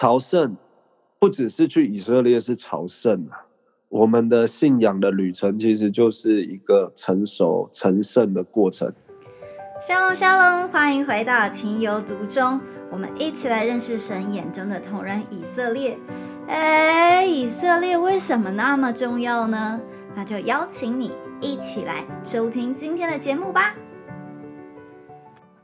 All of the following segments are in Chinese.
朝圣不只是去以色列是朝圣啊，我们的信仰的旅程其实就是一个成熟成圣的过程。沙龙沙龙，欢迎回到情有独钟，我们一起来认识神眼中的同人以色列。哎，以色列为什么那么重要呢？那就邀请你一起来收听今天的节目吧。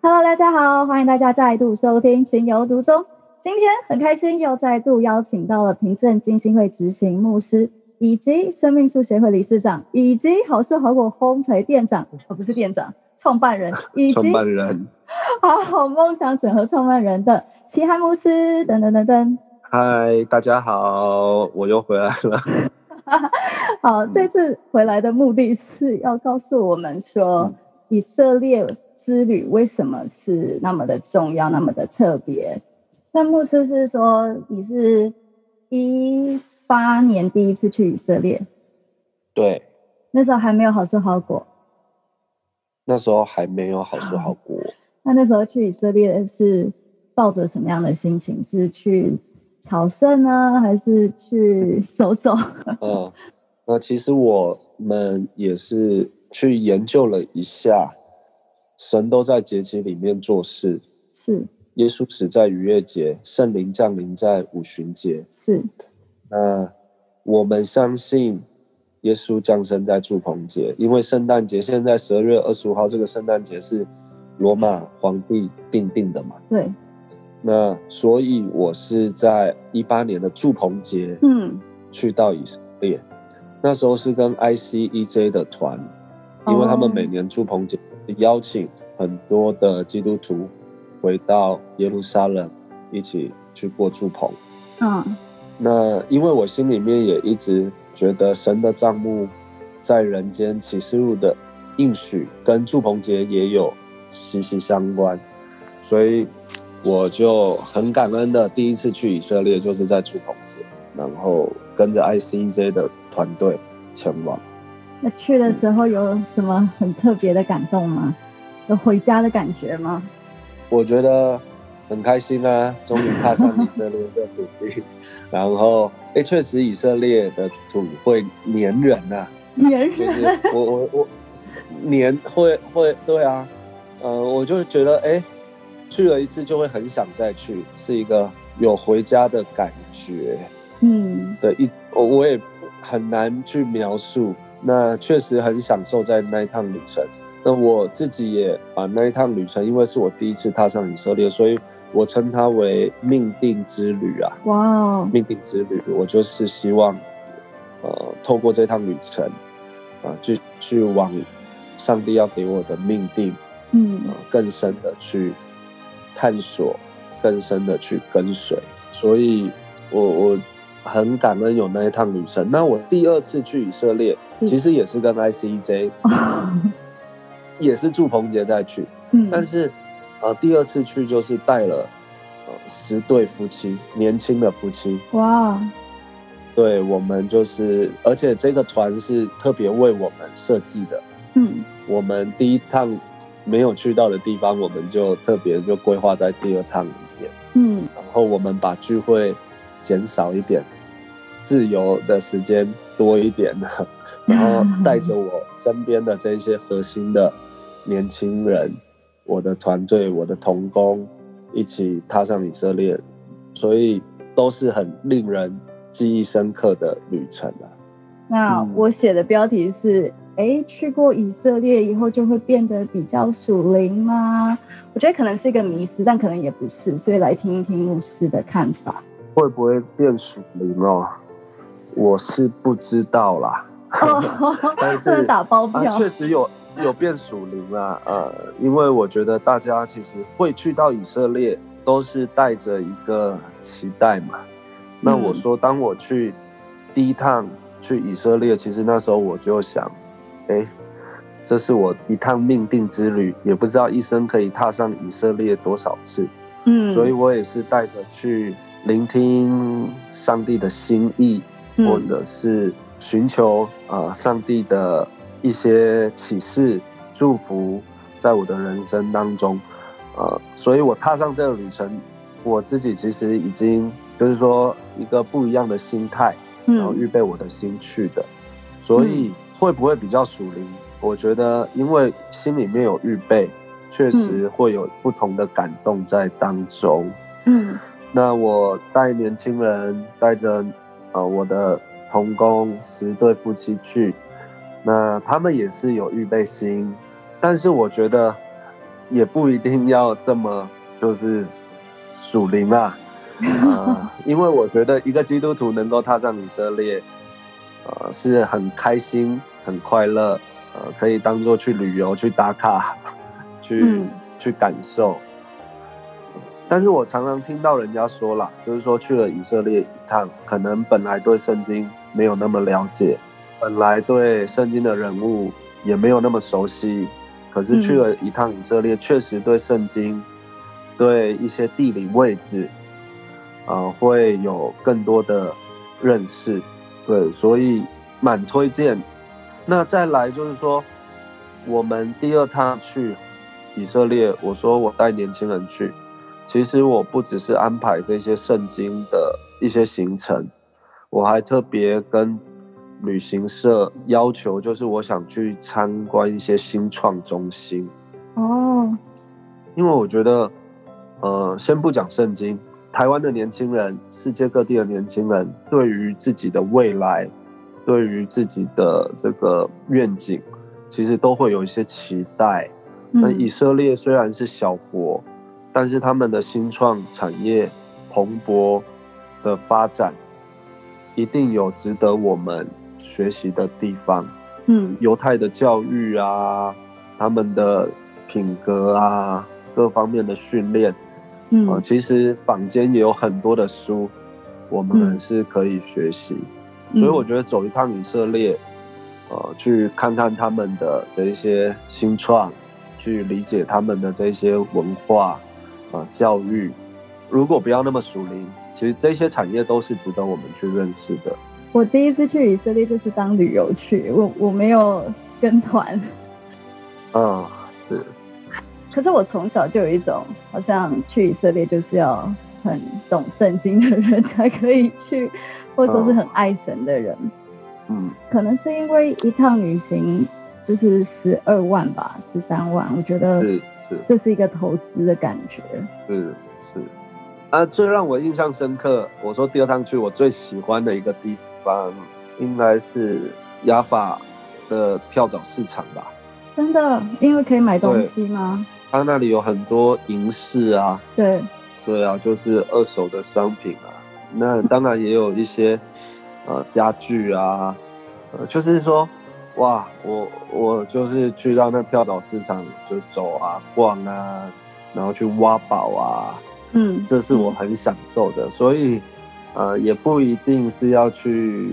Hello，大家好，欢迎大家再度收听情有独钟。今天很开心又再度邀请到了平镇金星会执行牧师，以及生命树协会理事长，以及好事好果烘焙店长，哦不是店长，创办人，以及创办人，好好梦想整合创办人的齐汉牧师，等等等等。嗨，大家好，我又回来了。好，这次回来的目的是要告诉我们说，以色列之旅为什么是那么的重要，那么的特别。那牧师是说，你是一八年第一次去以色列，对，那时候还没有好说好果。那时候还没有好说好果。那那时候去以色列是抱着什么样的心情？是去朝圣呢，还是去走走？嗯，那其实我们也是去研究了一下，神都在节期里面做事。是耶稣死在逾越节，圣灵降临在五旬节。是，那我们相信耶稣降生在祝棚节，因为圣诞节现在十二月二十五号这个圣诞节是罗马皇帝定定的嘛？对，那所以我是在一八年的祝棚节，嗯，去到以色列，那时候是跟 ICEJ 的团，因为他们每年祝棚节邀请很多的基督徒回到耶路撒冷一起去过祝棚。嗯，那因为我心里面也一直觉得神的账目在人间启示录的应许跟祝棚节也有息息相关，所以我就很感恩的第一次去以色列就是在祝棚节，然后跟着 ICJ 的团队前往。那去的时候有什么很特别的感动吗？有回家的感觉吗？我觉得很开心啊，终于踏上以色列的土地，然后哎，确实以色列的土会粘人啊，原就是人我我我年会会对啊，呃，我就觉得哎，去了一次就会很想再去，是一个有回家的感觉嗯。的一，我我也很难去描述。那确实很享受在那一趟旅程。那我自己也把那一趟旅程，因为是我第一次踏上以色列，所以我称它为命定之旅啊。哇哦，命定之旅，我就是希望，呃，透过这趟旅程，啊、去去往上帝要给我的命定，嗯呃，更深的去探索，更深的去跟随。所以我我很感恩有那一趟旅程。那我第二次去以色列，其实也是跟 ICEJ，也是祝鹏杰再去，嗯，但是，呃，第二次去就是带了呃十对夫妻，年轻的夫妻，哇，对我们就是，而且这个团是特别为我们设计的。嗯。我们第一趟没有去到的地方，我们就特别就规划在第二趟里面。嗯。然后我们把聚会减少一点，自由的时间多一点的，然后带着我身边的这些核心的年轻人，我的团队、我的同工一起踏上以色列，所以都是很令人记忆深刻的旅程啊。那嗯我写的标题是：哎，去过以色列以后就会变得比较属灵吗？我觉得可能是一个迷思，但可能也不是，所以来听一听牧师的看法。会不会变属灵哦？我是不知道啦。哦，但是打包啊，票。确实有有变属灵啦，呃，因为我觉得大家其实会去到以色列，都是带着一个期待嘛。那嗯。我说，当我去第一趟去以色列，其实那时候我就想，哎，这是我一趟命定之旅，也不知道一生可以踏上以色列多少次，嗯，所以我也是带着去聆听上帝的心意，嗯。或者是寻求呃上帝的一些启示、祝福，在我的人生当中，呃，所以我踏上这个旅程，我自己其实已经就是说一个不一样的心态，然后预备我的心去的，所以会不会比较属灵？我觉得因为心里面有预备，确实会有不同的感动在当中。嗯，那我带年轻人，带着呃我的同工十对夫妻去，那他们也是有预备心，但是我觉得也不一定要这么就是。属灵啊，啊，因为我觉得一个基督徒能够踏上以色列，呃，是很开心、很快乐，呃，可以当做去旅游、去打卡、去去感受。但是我常常听到人家说了，就是说去了以色列一趟，可能本来对圣经没有那么了解，本来对圣经的人物也没有那么熟悉，可是去了一趟以色列，确实对圣经。对一些地理位置，呃，会有更多的认识，对，所以蛮推荐。那再来就是说，我们第二趟去以色列，我说我带年轻人去，其实我不只是安排这些圣经的一些行程，我还特别跟旅行社要求，就是我想去参观一些新创中心。哦，因为我觉得。呃，先不讲圣经，台湾的年轻人，世界各地的年轻人，对于自己的未来，对于自己的这个愿景，其实都会有一些期待。那以色列虽然是小国，但是他们的新创产业蓬勃的发展，一定有值得我们学习的地方。嗯，犹太的教育啊，他们的品格啊，各方面的训练。嗯，其实坊间也有很多的书，我们是可以学习，所以我觉得走一趟以色列，呃，去看看他们的这一些新创，去理解他们的这些文化，啊，教育，如果不要那么属灵，其实这些产业都是值得我们去认识的。我第一次去以色列就是当旅游去，我我没有跟团。嗯，是。可是我从小就有一种，好像去以色列就是要很懂圣经的人才可以去，或者说是很爱神的人。嗯，可能是因为一趟旅行就是十二万吧，十三万，我觉得是是，这是一个投资的感觉。是是，啊，最让我印象深刻，我说第二趟去我最喜欢的一个地方，应该是亚法的跳蚤市场吧？真的，因为可以买东西吗？他那里有很多银饰啊，对，对啊，就是二手的商品啊。那当然也有一些 呃家具啊，呃，就是说，哇，我我就是去到那跳蚤市场就走啊逛啊，然后去挖宝啊，嗯，这是我很享受的。所以呃，也不一定是要去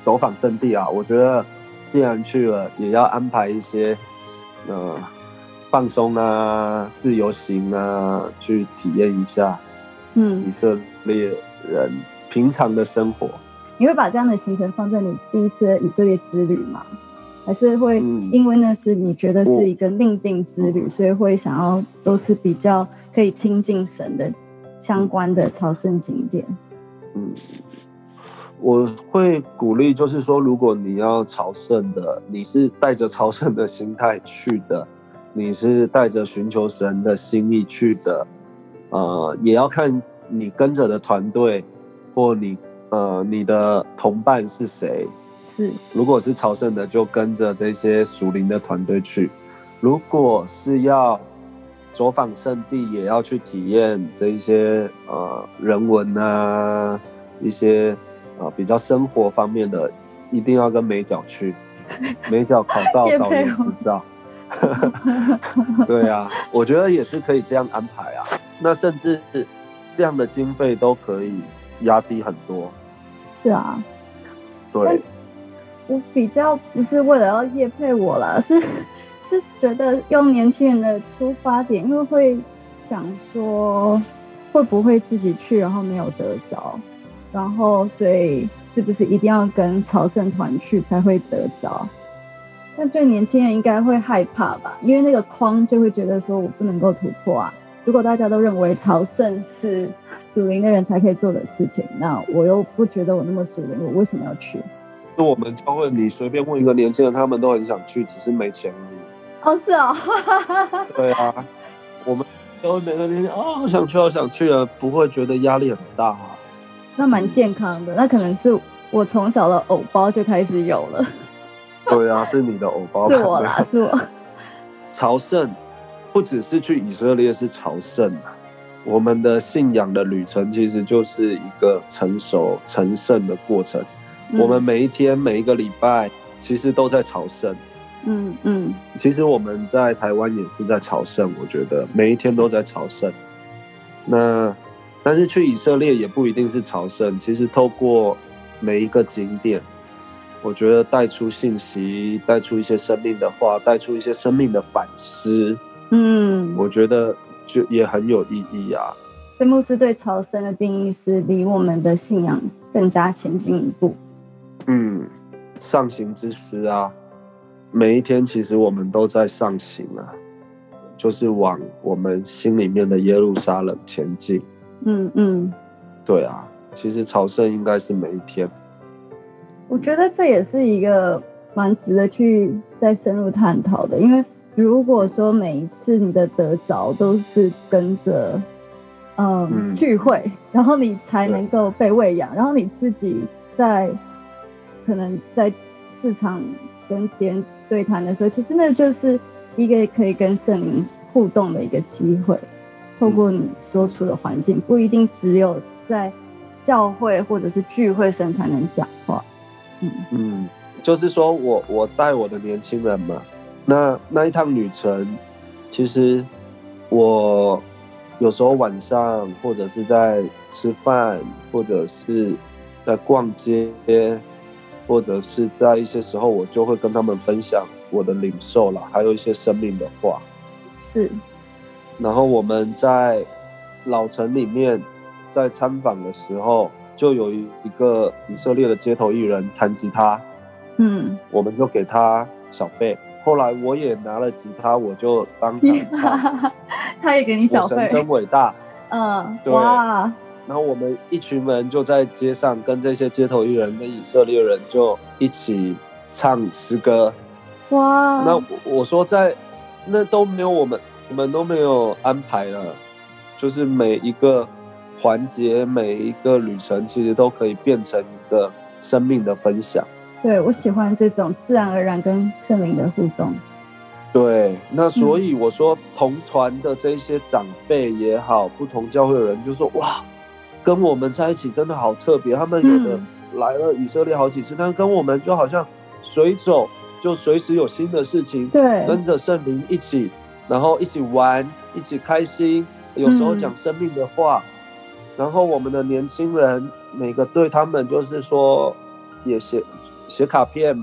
走访圣地啊。我觉得既然去了，也要安排一些呃。放松啊，自由行啊，去体验一下，嗯，以色列人平常的生活。你会把这样的行程放在你第一次以色列之旅吗？还是会因为那是你觉得是一个命定之旅，所以会想要都是比较可以亲近神的相关的朝圣景点？嗯，我会鼓励，就是说，如果你要朝圣的，你是带着朝圣的心态去的。你是带着寻求神的心意去的，呃，也要看你跟着的团队，或你呃你的同伴是谁。是，如果是朝圣的，就跟着这些属灵的团队去；如果是要走访圣地，也要去体验这一些呃人文啊，一些呃比较生活方面的，一定要跟美角去，美角考到导演执照。对啊，我觉得也是可以这样安排啊。那甚至这样的经费都可以压低很多。是啊，对。我比较不是为了要叶配我了，是就是觉得用年轻人的出发点，因为会想说会不会自己去然后没有得着，然后所以是不是一定要跟朝圣团去才会得着？那对年轻人应该会害怕吧，因为那个框就会觉得说我不能够突破啊。如果大家都认为朝圣是属灵的人才可以做的事情，那我又不觉得我那么属灵，我为什么要去？就我们教会，你随便问一个年轻人，他们都很想去，只是没钱而已。哦，是哦，对啊，我们都会每个人啊，好想去，好想去了，不会觉得压力很大啊。那蛮健康的，那可能是我从小的偶包就开始有了。对啊，是你的偶包，是我啦，是我。朝圣不只是去以色列，是朝圣啊。我们的信仰的旅程其实就是一个成熟成圣的过程。我们每一天每一个礼拜，其实都在朝圣。嗯嗯。其实我们在台湾也是在朝圣，我觉得每一天都在朝圣。那但是去以色列也不一定是朝圣，其实透过每一个景点。我觉得带出信息，带出一些生命的话，带出一些生命的反思，嗯，我觉得就也很有意义啊。所以牧师对朝圣的定义是离我们的信仰更加前进一步。嗯，上行之诗啊，每一天其实我们都在上行啊，就是往我们心里面的耶路撒冷前进。嗯嗯，对啊，其实朝圣应该是每一天。我觉得这也是一个蛮值得去再深入探讨的，因为如果说每一次你的得着都是跟着嗯聚会，然后你才能够被喂养，然后你自己在可能在市场跟别人对谈的时候，其实那就是一个可以跟圣灵互动的一个机会。透过你说出的环境，不一定只有在教会或者是聚会上才能讲话。嗯嗯，就是说我我带我的年轻人嘛，那那一趟旅程，其实我有时候晚上或者是在吃饭，或者是在逛街，或者是在一些时候，我就会跟他们分享我的领受了，还有一些生命的话。是。然后我们在老城里面，在参访的时候。就有一一个以色列的街头艺人弹吉他，嗯，我们就给他小费。后来我也拿了吉他，我就当场 唱，他也给你小费，神真伟大。嗯，对。然后我们一群人就在街上跟这些街头艺人跟以色列人就一起唱诗歌。哇！那我说在那都没有我们，我们都没有安排了，就是每一个。环节每一个旅程，其实都可以变成一个生命的分享。对我喜欢这种自然而然跟圣灵的互动。对，那所以我说，同团的这些长辈也好，不同教会的人就说：“哇，跟我们在一起真的好特别。”他们有的来了以色列好几次，但跟我们就好像随走，就随时有新的事情。对，跟着圣灵一起，然后一起玩，一起开心，有时候讲生命的话。然后我们的年轻人每个对他们就是说，也写写卡片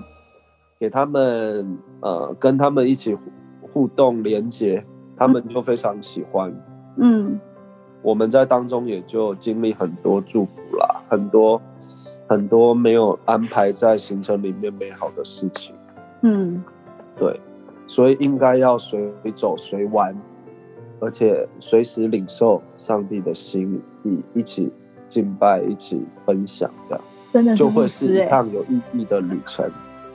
给他们，呃，跟他们一起互动连接，他们就非常喜欢。嗯，我们在当中也就经历很多祝福啦，很多很多没有安排在行程里面美好的事情。嗯，对，所以应该要随走随玩。而且随时领受上帝的心意，一起敬拜，一起分享，这样真的就会是一趟有意义的旅程。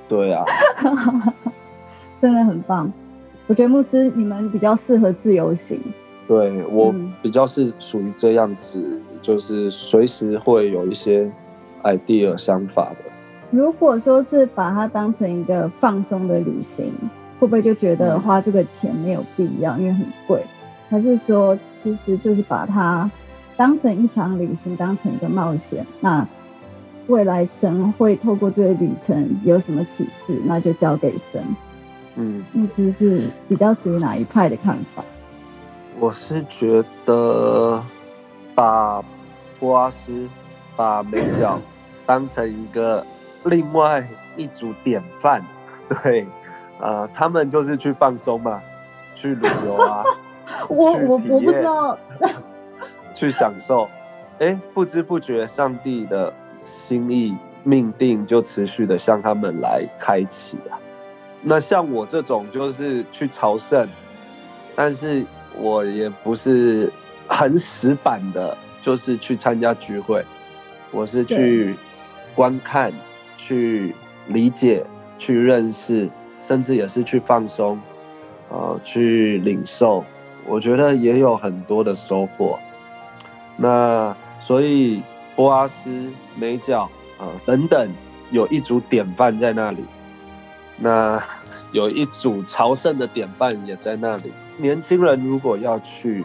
对啊，真的很棒。我觉得牧师你们比较适合自由行。对我比较是属于这样子，就是随时会有一些 idea 想法的。如果说是把它当成一个放松的旅行，会不会就觉得花这个钱没有必要，因为很贵？还是说，其实就是把它当成一场旅行，当成一个冒险。那未来神会透过这个旅程有什么启示，那就交给神。嗯，牧师是比较属于哪一派的看法？我是觉得把波阿斯、把美角当成一个另外一组典范。对，呃，他们就是去放松嘛，去旅游啊。我我我不知道，去享受，哎，不知不觉，上帝的心意命定就持续的向他们来开启啊。那像我这种就是去朝圣，但是我也不是很死板的，就是去参加聚会，我是去观看、去理解、去认识，甚至也是去放松，呃，去领受。我觉得也有很多的收获。那所以波阿斯、美角啊等等，有一组典范在那里。那有一组朝圣的典范也在那里。年轻人如果要去，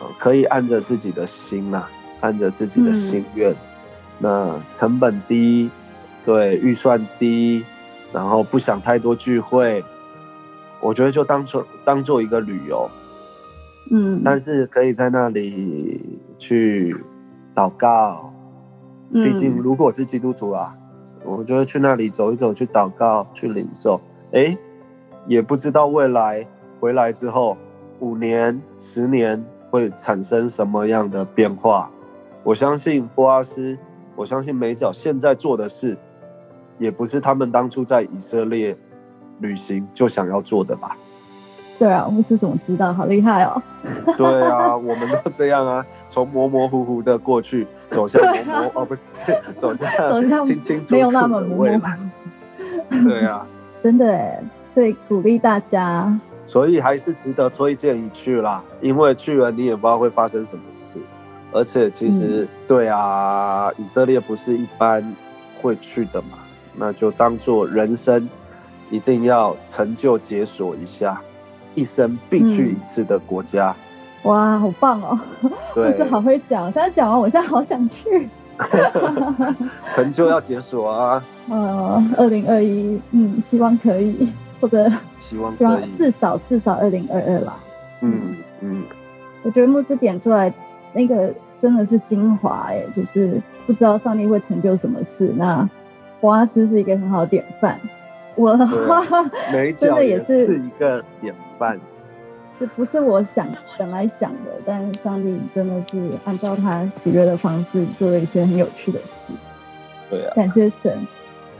呃，可以按着自己的心呐，按着自己的心愿。那成本低，对，预算低，然后不想太多聚会，我觉得就当做当做一个旅游。嗯，但是可以在那里去祷告，毕竟如果是基督徒啊，我觉得去那里走一走，去祷告，去领受，哎，也不知道未来回来之后五年、十年会产生什么样的变化。我相信波阿斯，我相信美角现在做的事，也不是他们当初在以色列旅行就想要做的吧。对啊，牧师怎么知道？好厉害哦！对啊，我们都这样啊，从模模糊糊的过去，走向模模哦，不是走向走向清清楚楚没有那么模糊。对啊，真的哎，所以鼓励大家，所以还是值得推荐一去啦。因为去了你也不知道会发生什么事，而且其实对啊，以色列不是一般会去的嘛，那就当做人生一定要成就解锁一下。一生必去一次的国家，哇，好棒哦！对，是好会讲。现在讲完，我现在好想去。成就要解锁啊！呃，二零二一，嗯，希望可以，或者希望希望至少至少二零二二啦。嗯嗯，我觉得牧师点出来那个真的是精华哎，就是不知道上帝会成就什么事。那博阿斯是一个很好的典范。我的话，真的也是一个典范。这不是我想本来想的，但是上帝真的是按照他喜悦的方式做了一些很有趣的事。对啊，感谢神。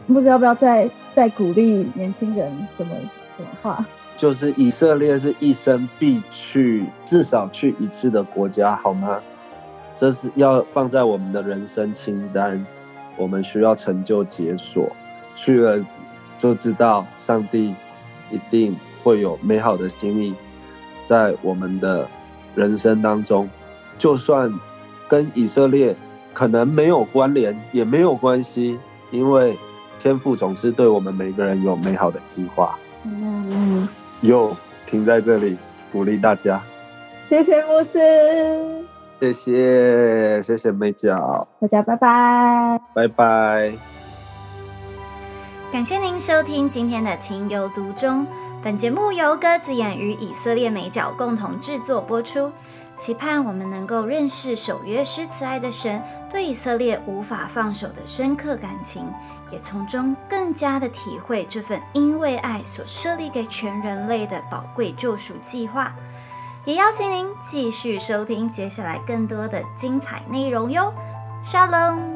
不知道要不要再再鼓励年轻人什么什么话？就是以色列是一生必去，至少去一次的国家，好吗？这是要放在我们的人生清单。我们需要成就解锁，去了。就知道上帝一定会有美好的经历在我们的人生当中，就算跟以色列可能没有关联，也没有关系，因为天父总是对我们每个人有美好的计划。嗯嗯，又停在这里鼓励大家，谢谢牧师，谢谢谢谢美角，大家拜拜，拜拜。感谢您收听今天的《情有独钟》。本节目由鸽子眼与以色列美角共同制作播出，期盼我们能够认识守约施慈爱的神对以色列无法放手的深刻感情，也从中更加的体会这份因为爱所设立给全人类的宝贵救赎计划。也邀请您继续收听接下来更多的精彩内容哟。Shalom。